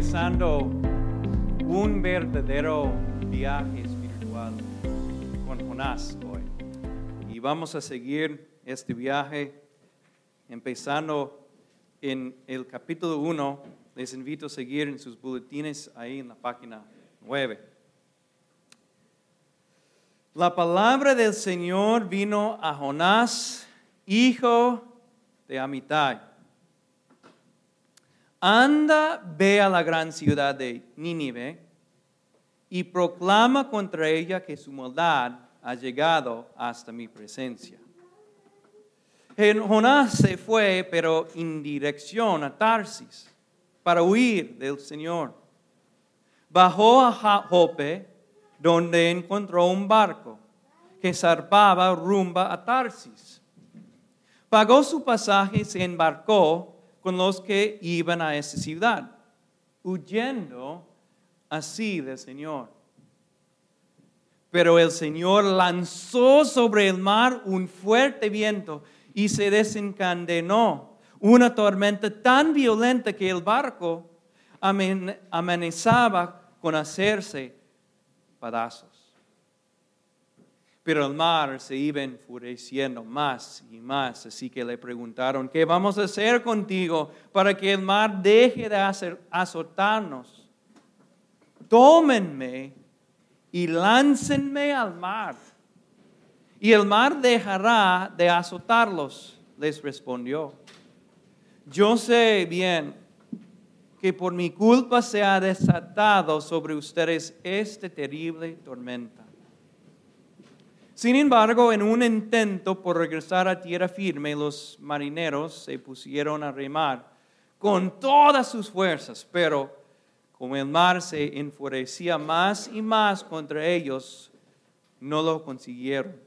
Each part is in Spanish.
empezando un verdadero viaje espiritual con Jonás hoy. Y vamos a seguir este viaje empezando en el capítulo 1. Les invito a seguir en sus boletines ahí en la página 9. La palabra del Señor vino a Jonás, hijo de Amitai. Anda, ve a la gran ciudad de Nínive y proclama contra ella que su maldad ha llegado hasta mi presencia. Jonás se fue, pero en dirección a Tarsis, para huir del Señor. Bajó a Jope, donde encontró un barco que zarpaba rumba a Tarsis. Pagó su pasaje y se embarcó con los que iban a esa ciudad, huyendo así del Señor. Pero el Señor lanzó sobre el mar un fuerte viento y se desencadenó una tormenta tan violenta que el barco amenazaba con hacerse pedazos. Pero el mar se iba enfureciendo más y más, así que le preguntaron, ¿qué vamos a hacer contigo para que el mar deje de azotarnos? Tómenme y láncenme al mar, y el mar dejará de azotarlos, les respondió. Yo sé bien que por mi culpa se ha desatado sobre ustedes este terrible tormenta sin embargo, en un intento por regresar a tierra firme, los marineros se pusieron a remar con todas sus fuerzas, pero como el mar se enfurecía más y más contra ellos, no lo consiguieron.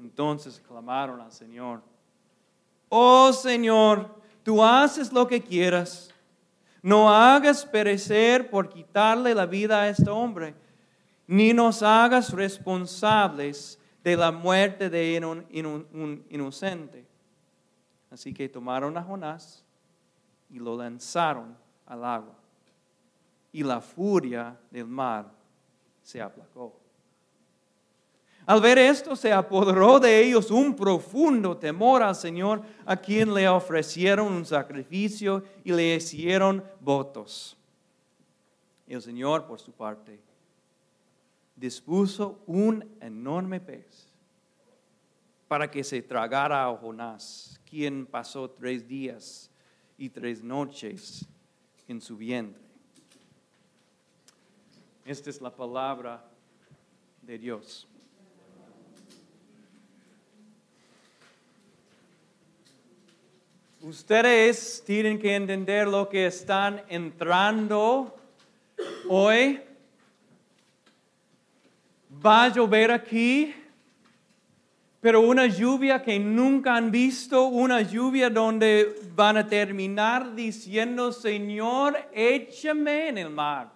Entonces clamaron al Señor, oh Señor, tú haces lo que quieras, no hagas perecer por quitarle la vida a este hombre ni nos hagas responsables de la muerte de un, inocente. Así que tomaron a Jonás y lo lanzaron al agua. Y la furia del mar se aplacó. Al ver esto se apoderó de ellos un profundo temor al Señor, a quien le ofrecieron un sacrificio y le hicieron votos. El Señor, por su parte, dispuso un enorme pez para que se tragara a Jonás, quien pasó tres días y tres noches en su vientre. Esta es la palabra de Dios. Ustedes tienen que entender lo que están entrando hoy va a llover aquí, pero una lluvia que nunca han visto, una lluvia donde van a terminar diciendo, Señor, échame en el mar.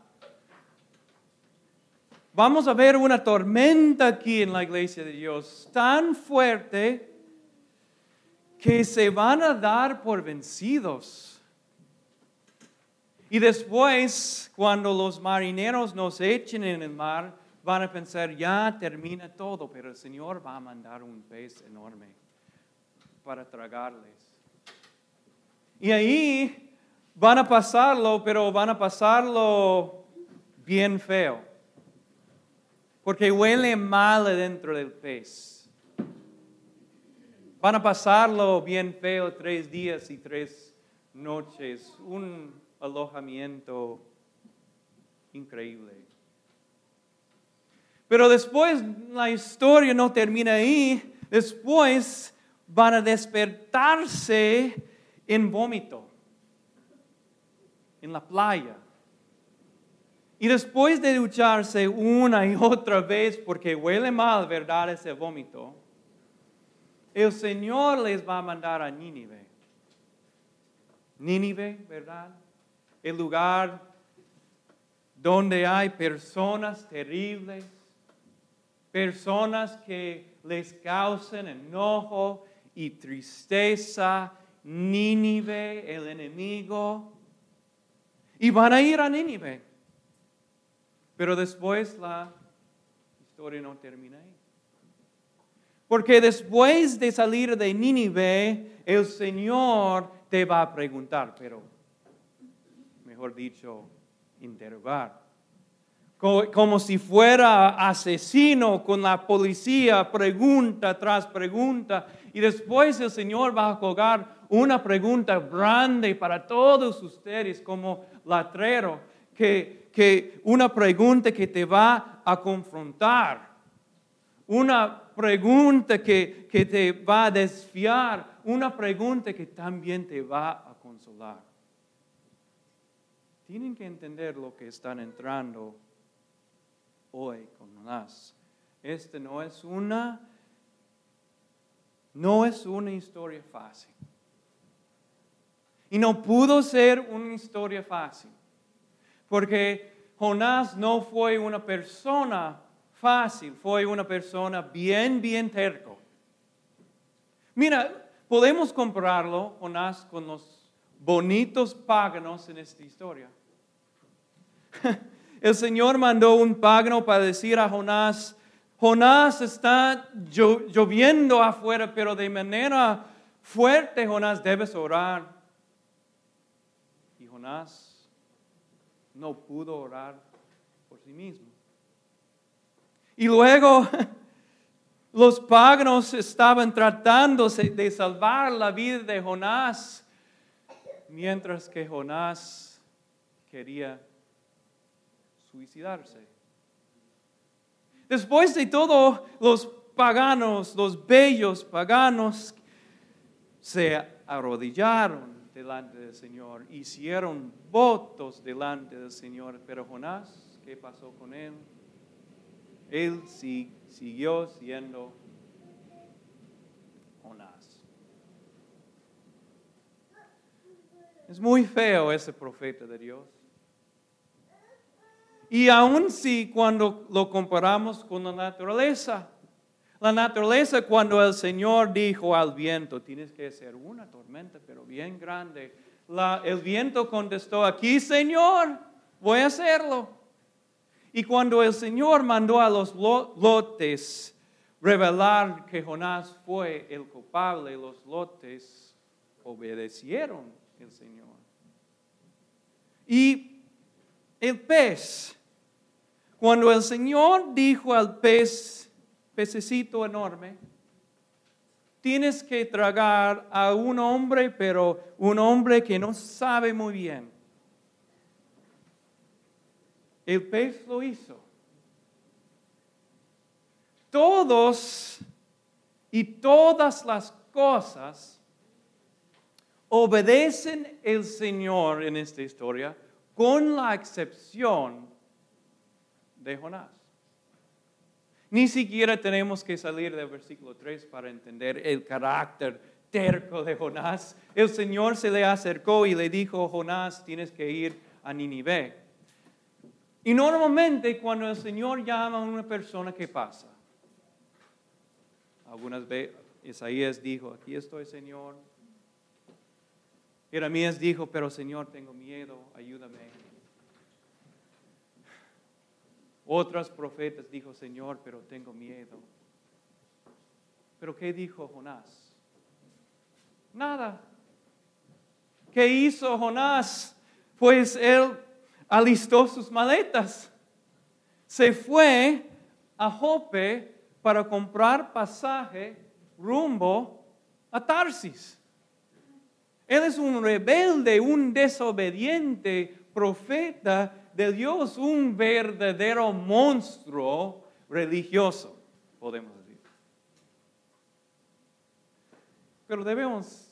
Vamos a ver una tormenta aquí en la iglesia de Dios tan fuerte que se van a dar por vencidos. Y después, cuando los marineros nos echen en el mar, van a pensar, ya termina todo, pero el Señor va a mandar un pez enorme para tragarles. Y ahí van a pasarlo, pero van a pasarlo bien feo, porque huele mal dentro del pez. Van a pasarlo bien feo tres días y tres noches, un alojamiento increíble. Pero después la historia no termina ahí. Después van a despertarse en vómito, en la playa. Y después de ducharse una y otra vez, porque huele mal, ¿verdad? Ese vómito, el Señor les va a mandar a Nínive. Nínive, ¿verdad? El lugar donde hay personas terribles, personas que les causen enojo y tristeza, Nínive, el enemigo. y van a ir a Nínive. Pero después la historia no termina ahí. Porque después de salir de Nínive, el Señor te va a preguntar, pero, mejor dicho, interrogar. Como si fuera asesino con la policía, pregunta tras pregunta. Y después el Señor va a colgar una pregunta grande para todos ustedes como latrero, que, que una pregunta que te va a confrontar, una pregunta que, que te va a desfiar, una pregunta que también te va a consolar. Tienen que entender lo que están entrando hoy con Jonás. Este no es una, no es una historia fácil. Y no pudo ser una historia fácil, porque Jonás no fue una persona fácil, fue una persona bien, bien terco. Mira, podemos compararlo, Jonás, con los bonitos páganos en esta historia. El Señor mandó un págano para decir a Jonás, Jonás está lloviendo afuera, pero de manera fuerte, Jonás, debes orar. Y Jonás no pudo orar por sí mismo. Y luego los paganos estaban tratando de salvar la vida de Jonás, mientras que Jonás quería suicidarse. Después de todo, los paganos, los bellos paganos, se arrodillaron delante del Señor, hicieron votos delante del Señor, pero Jonás, ¿qué pasó con él? Él siguió siendo Jonás. Es muy feo ese profeta de Dios. Y aún si cuando lo comparamos con la naturaleza, la naturaleza cuando el Señor dijo al viento, tienes que hacer una tormenta, pero bien grande, el viento contestó, aquí Señor, voy a hacerlo. Y cuando el Señor mandó a los lotes revelar que Jonás fue el culpable, los lotes obedecieron al Señor. Y el pez cuando el Señor dijo al pez, pececito enorme, tienes que tragar a un hombre, pero un hombre que no sabe muy bien. El pez lo hizo. Todos y todas las cosas obedecen el Señor en esta historia, con la excepción de Jonás. Ni siquiera tenemos que salir del versículo 3 para entender el carácter terco de Jonás. El Señor se le acercó y le dijo, Jonás, tienes que ir a Ninive. Y normalmente cuando el Señor llama a una persona, ¿qué pasa? Algunas veces Isaías dijo, aquí estoy Señor. Jeremías dijo, pero Señor, tengo miedo, ayúdame. Otros profetas dijo, Señor, pero tengo miedo. Pero ¿qué dijo Jonás? Nada. ¿Qué hizo Jonás? Pues él alistó sus maletas. Se fue a Jope para comprar pasaje rumbo a Tarsis. Él es un rebelde, un desobediente profeta de Dios un verdadero monstruo religioso, podemos decir. Pero debemos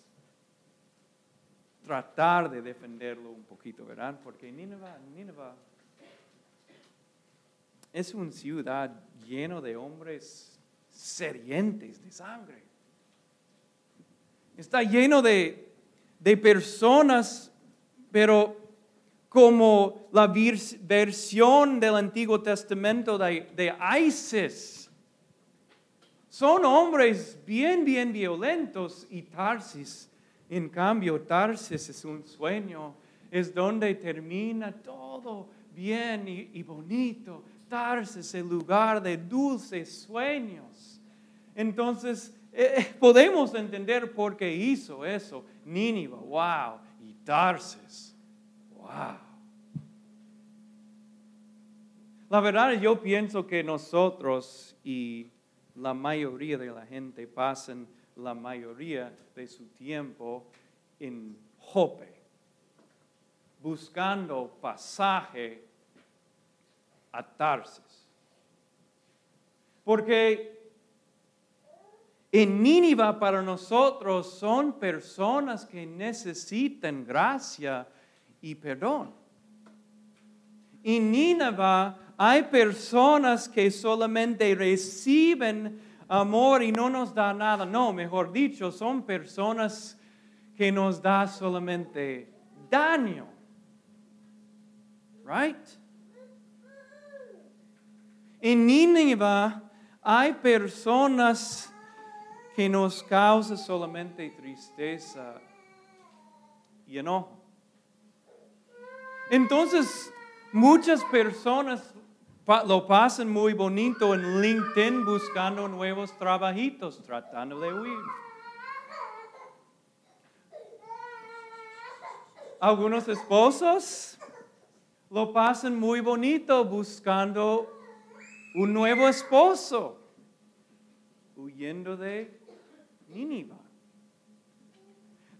tratar de defenderlo un poquito, ¿verdad? Porque Nínive, Nínive es una ciudad llena de hombres sedientes de sangre. Está lleno de, de personas, pero como la versión del Antiguo Testamento de, ISIS. Son hombres bien, bien violentos y Tarsis, en cambio, Tarsis es un sueño, es donde termina todo bien y, bonito. Tarsis, el lugar de dulces sueños. Entonces, eh, eh, podemos entender por qué hizo eso. Nínive, wow. Y Tarsis, wow. La verdad, yo pienso que nosotros y la mayoría de la gente pasan la mayoría de su tiempo en Jope, buscando pasaje a Tarsis. Porque en Nínive para nosotros son personas que necesitan gracia y perdón. En Nínive hay personas que solamente reciben amor y no nos da nada. No, mejor dicho, son personas que nos da solamente daño. Right? En Nínive hay personas que nos causan solamente tristeza y enojo. Entonces, muchas personas lo pasan muy bonito en LinkedIn buscando nuevos trabajitos, tratando de huir. Algunos esposos lo pasan muy bonito buscando un nuevo esposo, huyendo de Nínive.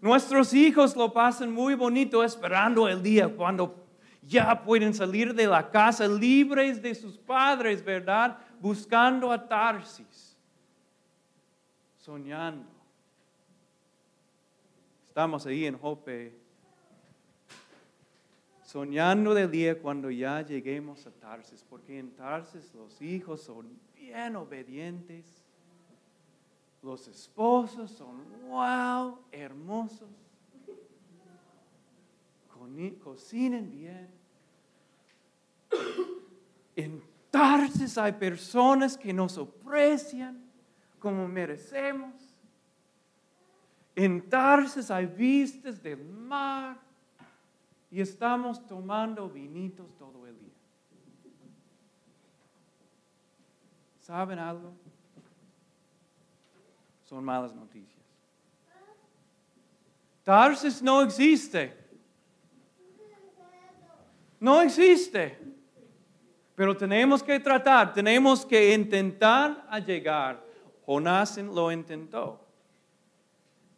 Nuestros hijos lo pasan muy bonito esperando el día cuando ya pueden salir de la casa libres de sus padres, ¿verdad? Buscando a Tarsis, soñando. Estamos ahí en Jope, soñando del día cuando ya lleguemos a Tarsis, porque en Tarsis los hijos son bien obedientes, los esposos son, wow, hermosos cocinen bien. En Tarsis hay personas que nos aprecian como merecemos. En Tarsis hay vistas del mar y estamos tomando vinitos todo el día. ¿Saben algo? Son malas noticias. Tarsis no existe. No existe. Pero tenemos que tratar, tenemos que intentar a llegar. Jonás lo intentó.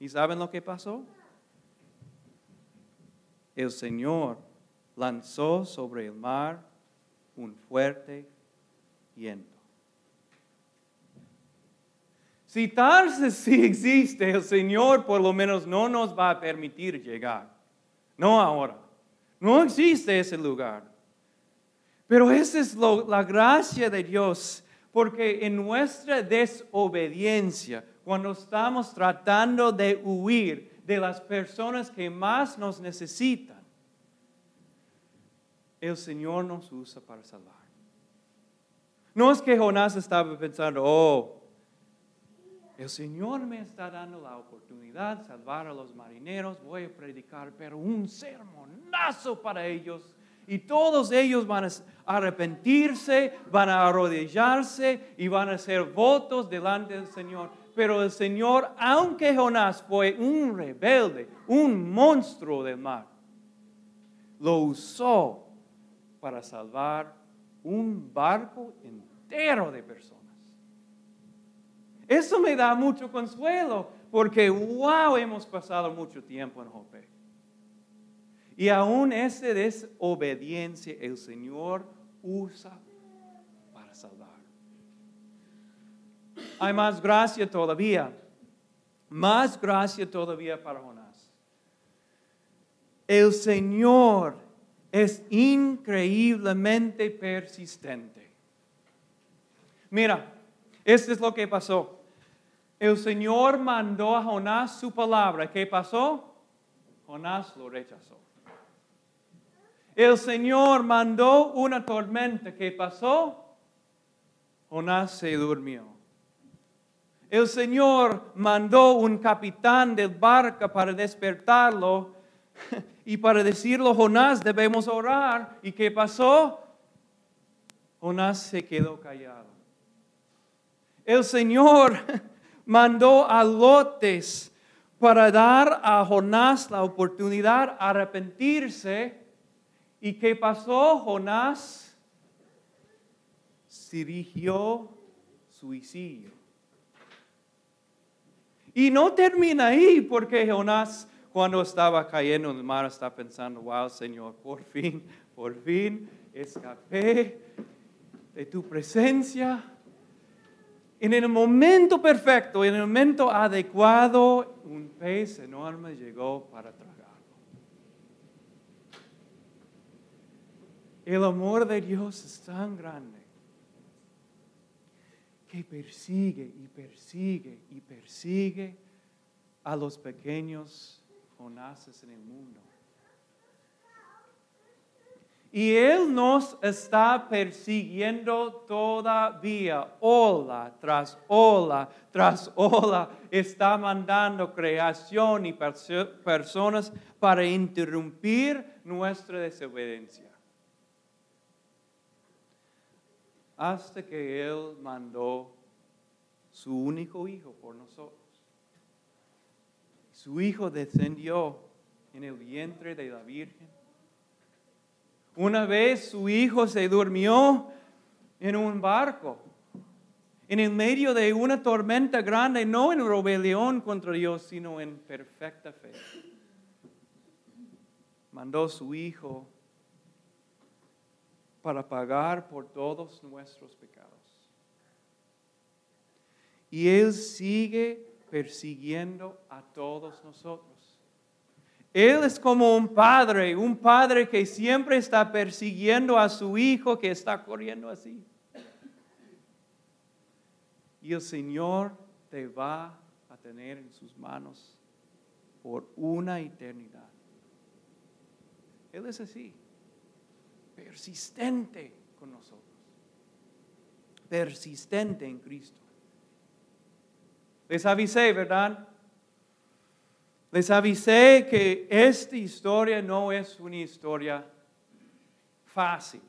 ¿Y saben lo que pasó? El Señor lanzó sobre el mar un fuerte viento. Si Tarsis sí existe, el Señor por lo menos no nos va a permitir llegar. No ahora. No existe ese lugar. Pero esa es la gracia de Dios, porque en nuestra desobediencia, cuando estamos tratando de huir de las personas que más nos necesitan, el Señor nos usa para salvar. No es que Jonás estaba pensando, oh, el Señor me está dando la oportunidad de salvar a los marineros, voy a predicar, pero un sermonazo para ellos. Y todos ellos van a arrepentirse, van a arrodillarse y van a hacer votos delante del Señor. Pero el Señor, aunque Jonás fue un rebelde, un monstruo del mar, lo usó para salvar un barco entero de personas. Eso me da mucho consuelo porque, wow, hemos pasado mucho tiempo en Jope. Y aún esa desobediencia el Señor usa para salvar. Hay más gracia todavía, más gracia todavía para Jonás. El Señor es increíblemente persistente. Mira, esto es lo que pasó el Señor mandó a Jonás su palabra. ¿Qué pasó? Jonás lo rechazó. El Señor mandó una tormenta. ¿Qué pasó? Jonás se durmió. El Señor mandó un capitán del barco para despertarlo Y para decirlo Jonás debemos orar. ¿Y qué pasó? Jonás se quedó callado. El Señor mandó a lotes para dar a Jonás la oportunidad de arrepentirse. ¿Y qué pasó? Jonás dirigió suicidio. Y no termina ahí porque Jonás cuando estaba cayendo en el mar está pensando, wow Señor, por fin, por fin escapé de tu presencia. En el momento perfecto, en el momento adecuado, un pez enorme llegó para tragarlo. El amor de Dios es tan grande que persigue y persigue y persigue a los pequeños Jonases en el mundo. Y Él nos está persiguiendo todavía, ola tras ola tras ola, está mandando creación y personas para interrumpir nuestra desobediencia. Hasta que Él mandó su único hijo por nosotros. Su hijo descendió en el vientre de la Virgen una vez su hijo se durmió en un barco, en el medio de una tormenta grande, no en rebelión contra Dios, sino en perfecta fe. Mandó su hijo para pagar por todos nuestros pecados. Y Él sigue persiguiendo a todos nosotros. Él es como un padre, un padre que siempre está persiguiendo a su hijo que está corriendo así. Y el Señor te va a tener en sus manos por una eternidad. Él es así, persistente con nosotros, persistente en Cristo. Les avisé, ¿verdad? Les avisé que esta historia no es una historia fácil,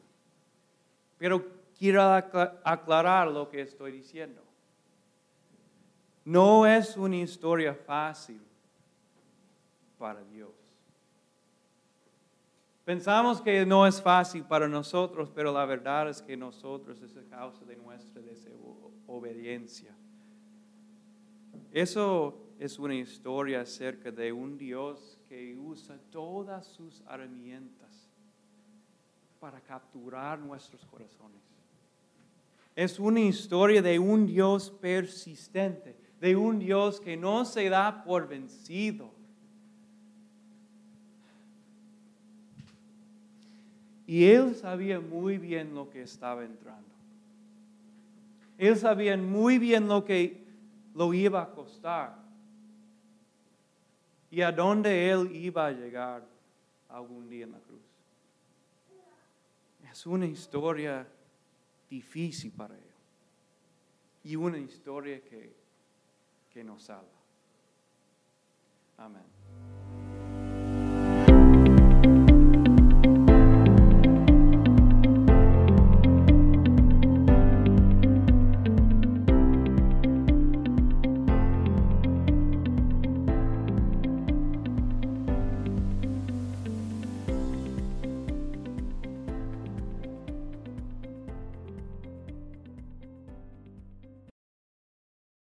pero quiero aclarar lo que estoy diciendo. No es una historia fácil para Dios. Pensamos que no es fácil para nosotros, pero la verdad es que nosotros es a causa de nuestra desobediencia. Eso es una historia acerca de un Dios que usa todas sus herramientas para capturar nuestros corazones. Es una historia de un Dios persistente, de un Dios que no se da por vencido. Y él sabía muy bien lo que estaba entrando. Él sabía muy bien lo que lo iba a costar y a dónde Él iba a llegar algún día en la cruz. Es una historia difícil para Él y una historia que, que nos salva. Amén.